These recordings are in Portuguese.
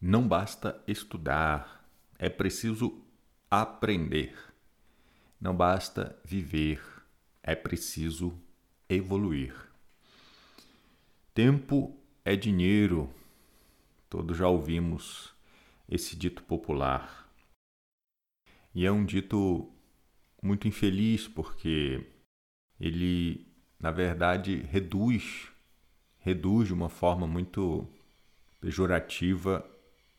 Não basta estudar, é preciso aprender. Não basta viver, é preciso evoluir. Tempo é dinheiro. Todos já ouvimos esse dito popular. E é um dito muito infeliz porque ele, na verdade, reduz reduz de uma forma muito pejorativa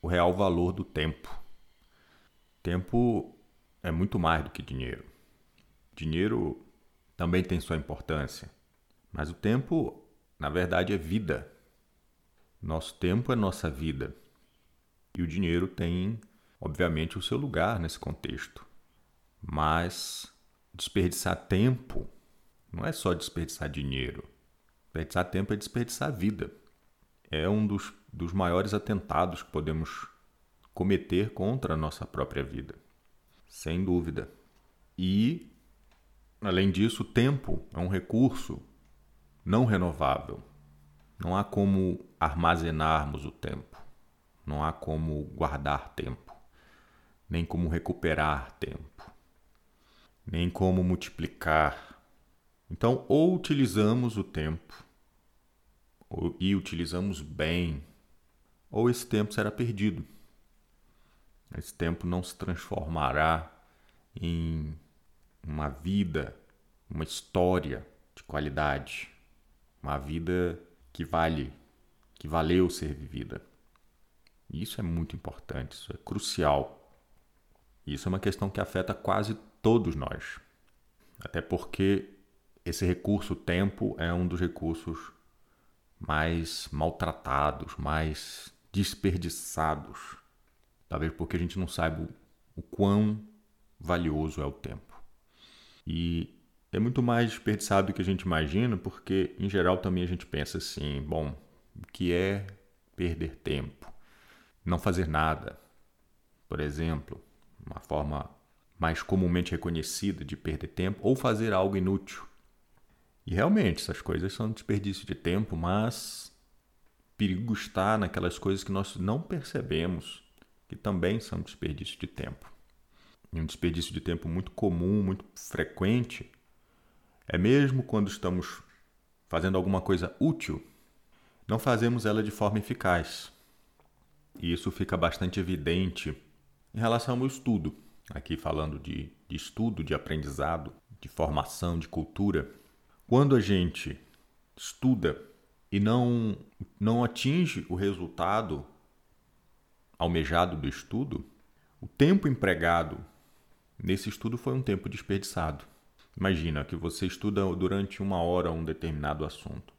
o real valor do tempo. Tempo é muito mais do que dinheiro. Dinheiro também tem sua importância, mas o tempo, na verdade, é vida. Nosso tempo é nossa vida. E o dinheiro tem, obviamente, o seu lugar nesse contexto. Mas desperdiçar tempo não é só desperdiçar dinheiro. Desperdiçar tempo é desperdiçar vida. É um dos, dos maiores atentados que podemos cometer contra a nossa própria vida. Sem dúvida. E, além disso, o tempo é um recurso não renovável. Não há como armazenarmos o tempo. Não há como guardar tempo. Nem como recuperar tempo. Nem como multiplicar então, ou utilizamos o tempo e utilizamos bem, ou esse tempo será perdido. Esse tempo não se transformará em uma vida, uma história de qualidade, uma vida que vale, que valeu ser vivida. Isso é muito importante, isso é crucial. Isso é uma questão que afeta quase todos nós. Até porque esse recurso tempo é um dos recursos mais maltratados, mais desperdiçados. Talvez porque a gente não saiba o quão valioso é o tempo. E é muito mais desperdiçado do que a gente imagina, porque em geral também a gente pensa assim: bom, o que é perder tempo? Não fazer nada, por exemplo, uma forma mais comumente reconhecida de perder tempo, ou fazer algo inútil. E realmente, essas coisas são desperdício de tempo, mas perigo está naquelas coisas que nós não percebemos, que também são desperdício de tempo. E um desperdício de tempo muito comum, muito frequente, é mesmo quando estamos fazendo alguma coisa útil, não fazemos ela de forma eficaz. E isso fica bastante evidente em relação ao estudo. Aqui falando de, de estudo, de aprendizado, de formação, de cultura. Quando a gente estuda e não, não atinge o resultado almejado do estudo, o tempo empregado nesse estudo foi um tempo desperdiçado. Imagina que você estuda durante uma hora um determinado assunto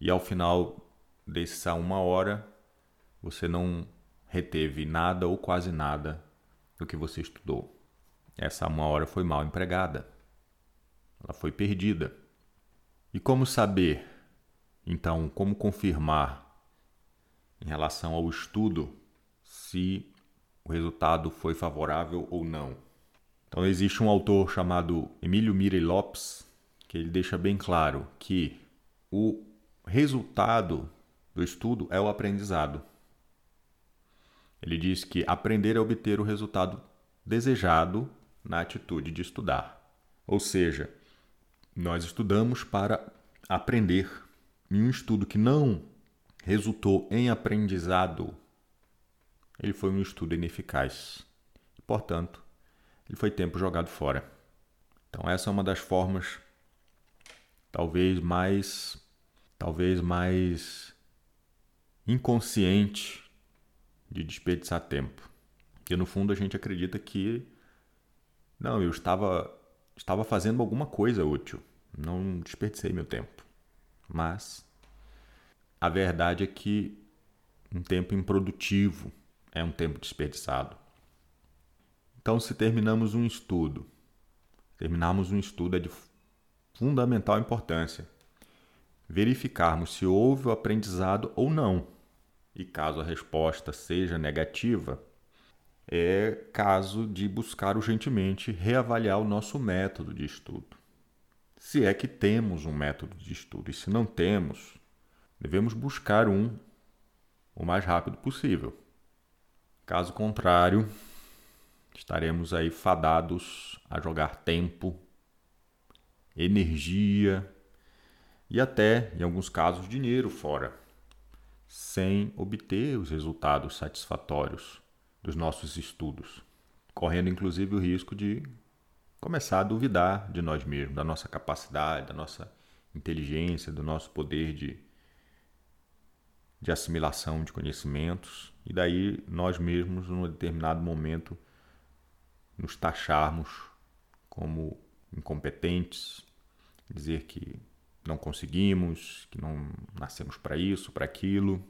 e ao final dessa uma hora você não reteve nada ou quase nada do que você estudou. Essa uma hora foi mal empregada. Ela foi perdida. E como saber, então, como confirmar em relação ao estudo se o resultado foi favorável ou não? Então, existe um autor chamado Emílio Mirey Lopes que ele deixa bem claro que o resultado do estudo é o aprendizado. Ele diz que aprender é obter o resultado desejado na atitude de estudar. Ou seja, nós estudamos para aprender. E um estudo que não resultou em aprendizado, ele foi um estudo ineficaz. Portanto, ele foi tempo jogado fora. Então essa é uma das formas talvez mais talvez mais inconsciente de desperdiçar tempo. Porque no fundo a gente acredita que não, eu estava estava fazendo alguma coisa útil. Não desperdicei meu tempo. Mas a verdade é que um tempo improdutivo é um tempo desperdiçado. Então, se terminamos um estudo, terminarmos um estudo é de fundamental importância. Verificarmos se houve o aprendizado ou não. E caso a resposta seja negativa, é caso de buscar urgentemente reavaliar o nosso método de estudo. Se é que temos um método de estudo, e se não temos, devemos buscar um o mais rápido possível. Caso contrário, estaremos aí fadados a jogar tempo, energia e até, em alguns casos, dinheiro fora, sem obter os resultados satisfatórios dos nossos estudos, correndo inclusive o risco de começar a duvidar de nós mesmos, da nossa capacidade, da nossa inteligência, do nosso poder de, de assimilação de conhecimentos, e daí nós mesmos, num determinado momento, nos taxarmos como incompetentes, dizer que não conseguimos, que não nascemos para isso, para aquilo.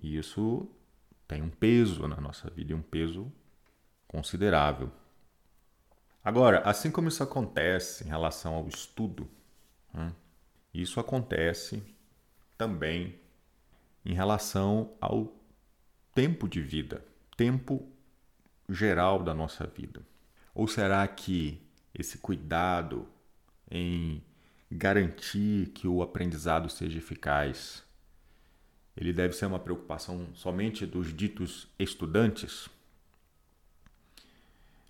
E isso tem um peso na nossa vida um peso considerável. Agora, assim como isso acontece em relação ao estudo, né, isso acontece também em relação ao tempo de vida, tempo geral da nossa vida. Ou será que esse cuidado em garantir que o aprendizado seja eficaz, ele deve ser uma preocupação somente dos ditos estudantes?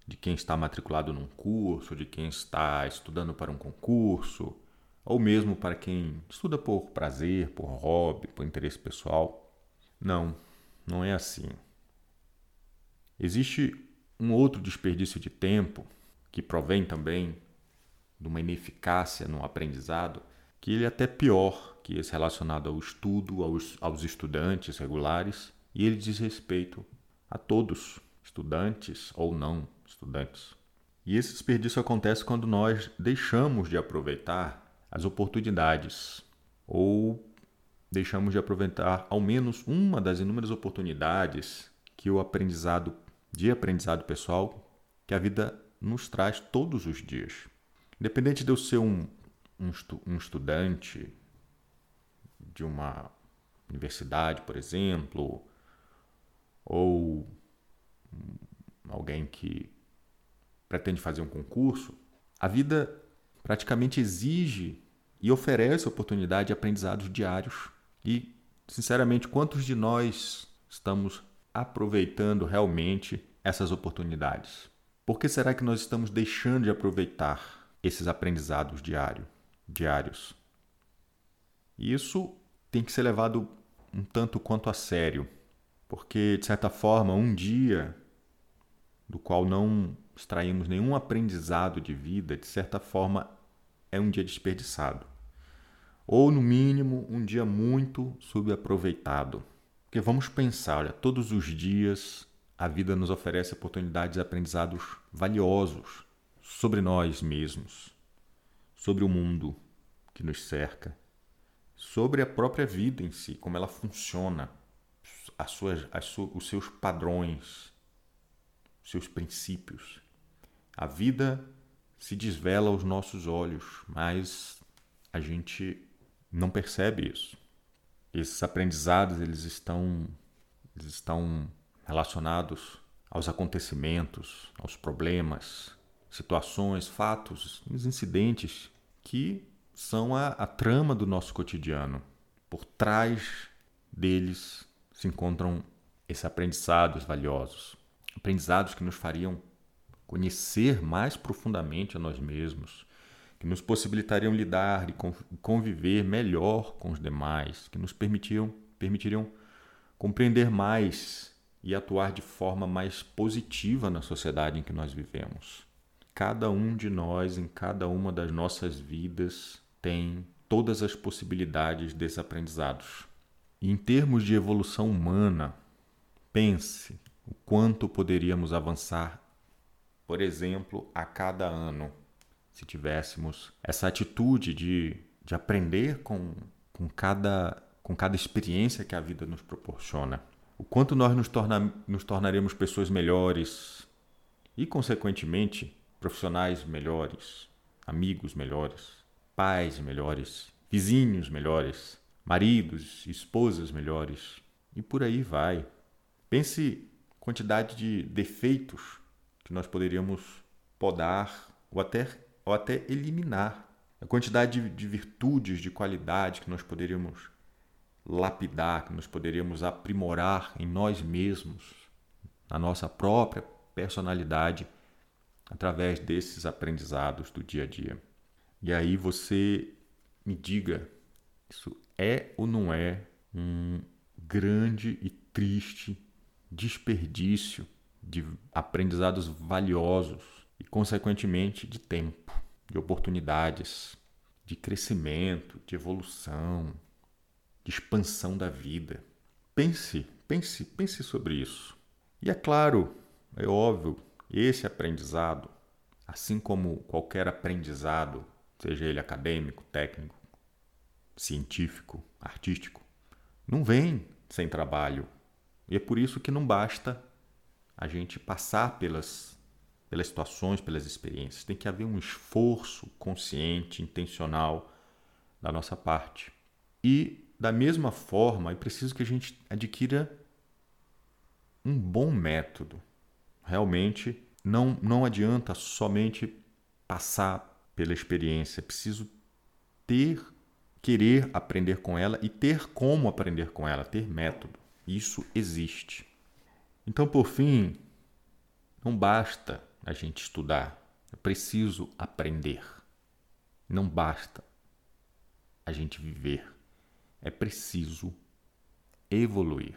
De quem está matriculado num curso, de quem está estudando para um concurso, ou mesmo para quem estuda por prazer, por hobby, por interesse pessoal. Não, não é assim. Existe um outro desperdício de tempo que provém também de uma ineficácia no aprendizado, que ele é até pior que esse relacionado ao estudo, aos, aos estudantes regulares, e ele diz respeito a todos, estudantes ou não estudantes. E esse desperdício acontece quando nós deixamos de aproveitar as oportunidades ou deixamos de aproveitar ao menos uma das inúmeras oportunidades que o aprendizado de aprendizado pessoal que a vida nos traz todos os dias. Independente de eu ser um, um, estu, um estudante de uma universidade, por exemplo, ou alguém que pretende fazer um concurso, a vida praticamente exige e oferece oportunidade de aprendizados diários. E, sinceramente, quantos de nós estamos aproveitando realmente essas oportunidades? Por que será que nós estamos deixando de aproveitar esses aprendizados diário, diários? Isso tem que ser levado um tanto quanto a sério, porque, de certa forma, um dia do qual não extraímos nenhum aprendizado de vida, de certa forma, é um dia desperdiçado. Ou, no mínimo, um dia muito subaproveitado. Porque vamos pensar, olha, todos os dias a vida nos oferece oportunidades de aprendizados valiosos sobre nós mesmos, sobre o mundo que nos cerca, sobre a própria vida em si, como ela funciona, as suas, as su, os seus padrões, seus princípios. A vida se desvela aos nossos olhos, mas a gente não percebe isso. Esses aprendizados eles estão eles estão relacionados aos acontecimentos, aos problemas, situações, fatos, os incidentes que são a, a trama do nosso cotidiano. Por trás deles se encontram esses aprendizados valiosos, aprendizados que nos fariam conhecer mais profundamente a nós mesmos, que nos possibilitariam lidar e conviver melhor com os demais, que nos permitiriam, permitiriam compreender mais e atuar de forma mais positiva na sociedade em que nós vivemos. Cada um de nós, em cada uma das nossas vidas, tem todas as possibilidades desses aprendizados. E em termos de evolução humana, pense o quanto poderíamos avançar por exemplo, a cada ano, se tivéssemos essa atitude de, de aprender com, com, cada, com cada experiência que a vida nos proporciona, o quanto nós nos, torna, nos tornaremos pessoas melhores e, consequentemente, profissionais melhores, amigos melhores, pais melhores, vizinhos melhores, maridos, esposas melhores e por aí vai. Pense quantidade de defeitos que nós poderíamos podar ou até, ou até eliminar. A quantidade de, de virtudes, de qualidade que nós poderíamos lapidar, que nós poderíamos aprimorar em nós mesmos, na nossa própria personalidade através desses aprendizados do dia a dia. E aí você me diga, isso é ou não é um grande e triste desperdício de aprendizados valiosos e, consequentemente, de tempo, de oportunidades, de crescimento, de evolução, de expansão da vida. Pense, pense, pense sobre isso. E é claro, é óbvio, esse aprendizado, assim como qualquer aprendizado, seja ele acadêmico, técnico, científico, artístico, não vem sem trabalho. E é por isso que não basta a gente passar pelas, pelas situações, pelas experiências. Tem que haver um esforço consciente, intencional da nossa parte. E, da mesma forma, é preciso que a gente adquira um bom método. Realmente, não, não adianta somente passar pela experiência, é preciso ter, querer aprender com ela e ter como aprender com ela, ter método. Isso existe. Então, por fim, não basta a gente estudar, é preciso aprender. Não basta a gente viver, é preciso evoluir.